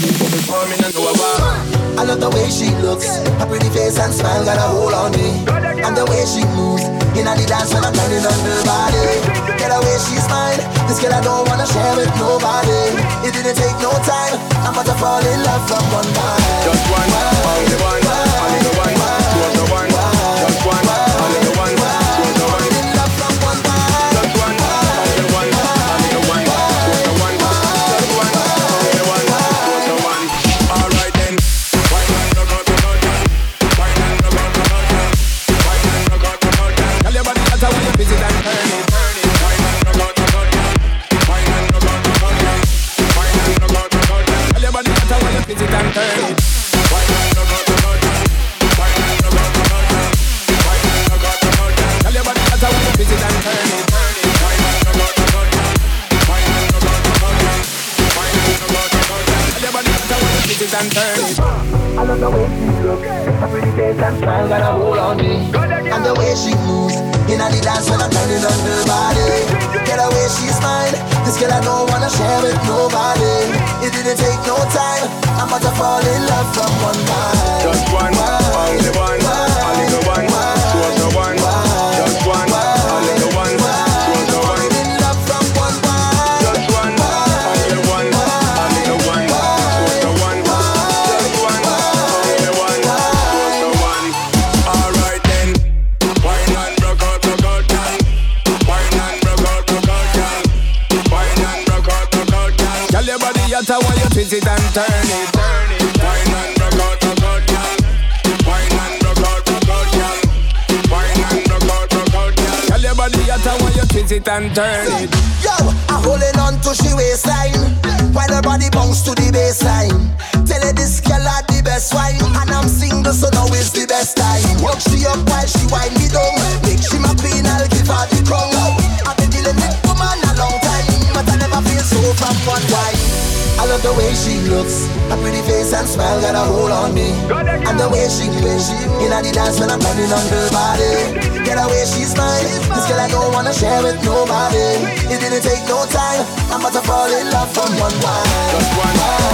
before me no know what. I love the way she looks, her pretty face and smile got a hold on me. And the way she moves, in the dance when I'm turning on her body. Get away, she's mine. This girl I don't wanna share with nobody. It didn't take no time, I'm about to fall in love from one night. Just one, only one, and turn it. I love the way she looks, pretty face and smile got a hold on me. And the way she moves, in the dance when I'm turning on her body. Get away, she's mine. This girl I don't wanna share with nobody. That's how you twist it and turn it, turn it. Wine and rock out, rock out, girl. Wine and rock out, rock out, girl. Wine and rock out, rock out, girl. Tell your body you twist it and turn it. Yo, I'm holding on to she waistline While her body bounce to the bassline Tell her this girl had the best wine And I'm single so now is the best time Work she up while she wind me down I love the way she looks. Her pretty face and smile got a hold on me. And the way she moves In the dance when I'm turning on her body. Get away, she's mine. This girl I don't wanna share with nobody. It didn't take no time. I'm about to fall in love from one night Just one,